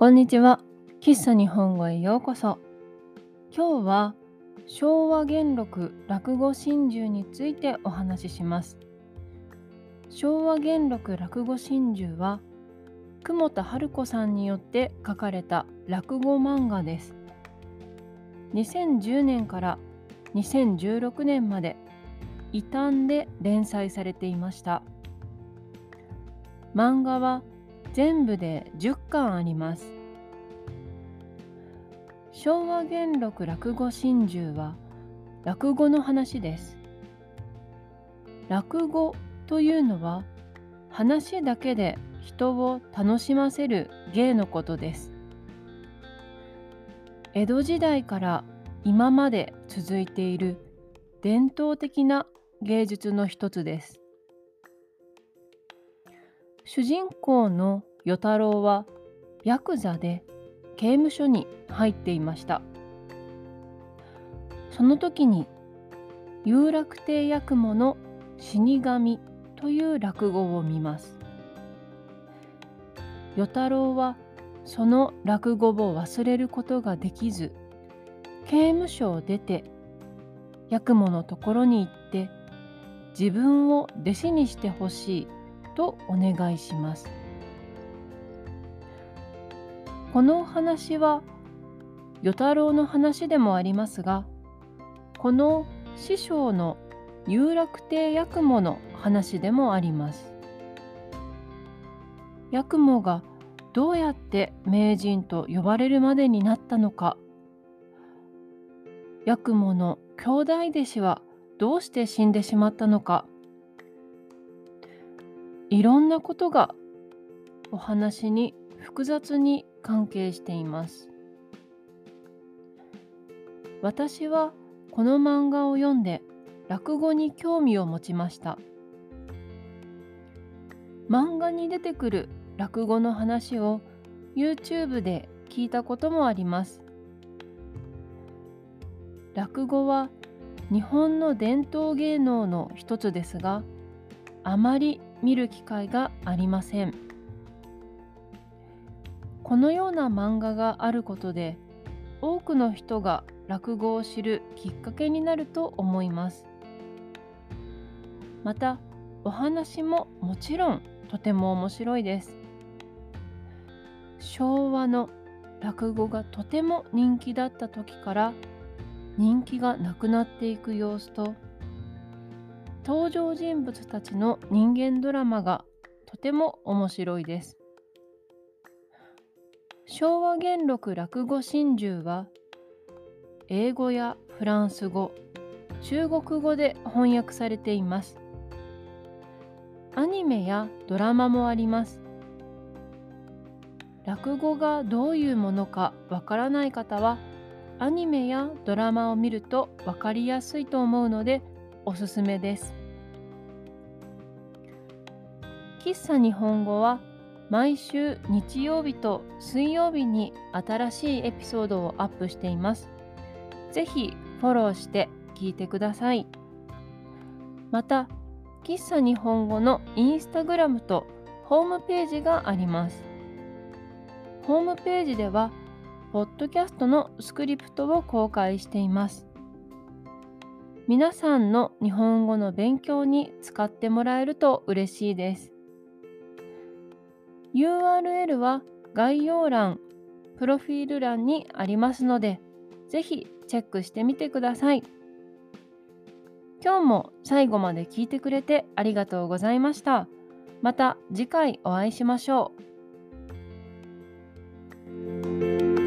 こんにちは。喫茶日本語へようこそ。今日は昭和元禄落語真珠についてお話しします。昭和元禄落語真珠は久保田春子さんによって書かれた落語漫画です。2010年から2016年まで異端で連載されていました。漫画は全部で10巻あります。昭和元禄落語真珠は落語の話です。落語というのは話だけで人を楽しませる芸のことです。江戸時代から今まで続いている伝統的な芸術の一つです。主人公の与太郎はヤクザで刑務所に入っていました。その時に有楽亭八雲の死神という落語を見ます。与太郎はその落語を忘れることができず刑務所を出て八雲のところに行って自分を弟子にしてほしいとお願いします。この話は与太郎の話でもありますがこの師匠の有楽亭八雲の話でもあります。八雲がどうやって名人と呼ばれるまでになったのか八雲の兄弟弟子はどうして死んでしまったのかいろんなことがお話に複雑に関係しています。私はこの漫画を読んで落語に興味を持ちました。漫画に出てくる落語の話を YouTube で聞いたこともあります。落語は日本の伝統芸能の一つですがあまり見る機会がありません。このような漫画があることで多くの人が落語を知るきっかけになると思います。またお話ももちろんとても面白いです。昭和の落語がとても人気だった時から人気がなくなっていく様子と登場人物たちの人間ドラマがとても面白いです。昭和元禄落語真珠は英語やフランス語、中国語で翻訳されています。アニメやドラマもあります。落語がどういうものかわからない方はアニメやドラマを見ると分かりやすいと思うのでおすすめです。喫茶日本語は毎週日曜日と水曜日に新しいエピソードをアップしています。ぜひフォローして聞いてください。また、喫茶日本語のインスタグラムとホームページがあります。ホームページでは、ポッドキャストのスクリプトを公開しています。皆さんの日本語の勉強に使ってもらえると嬉しいです。URL は概要欄、プロフィール欄にありますので、ぜひチェックしてみてください。今日も最後まで聞いてくれてありがとうございました。また次回お会いしましょう。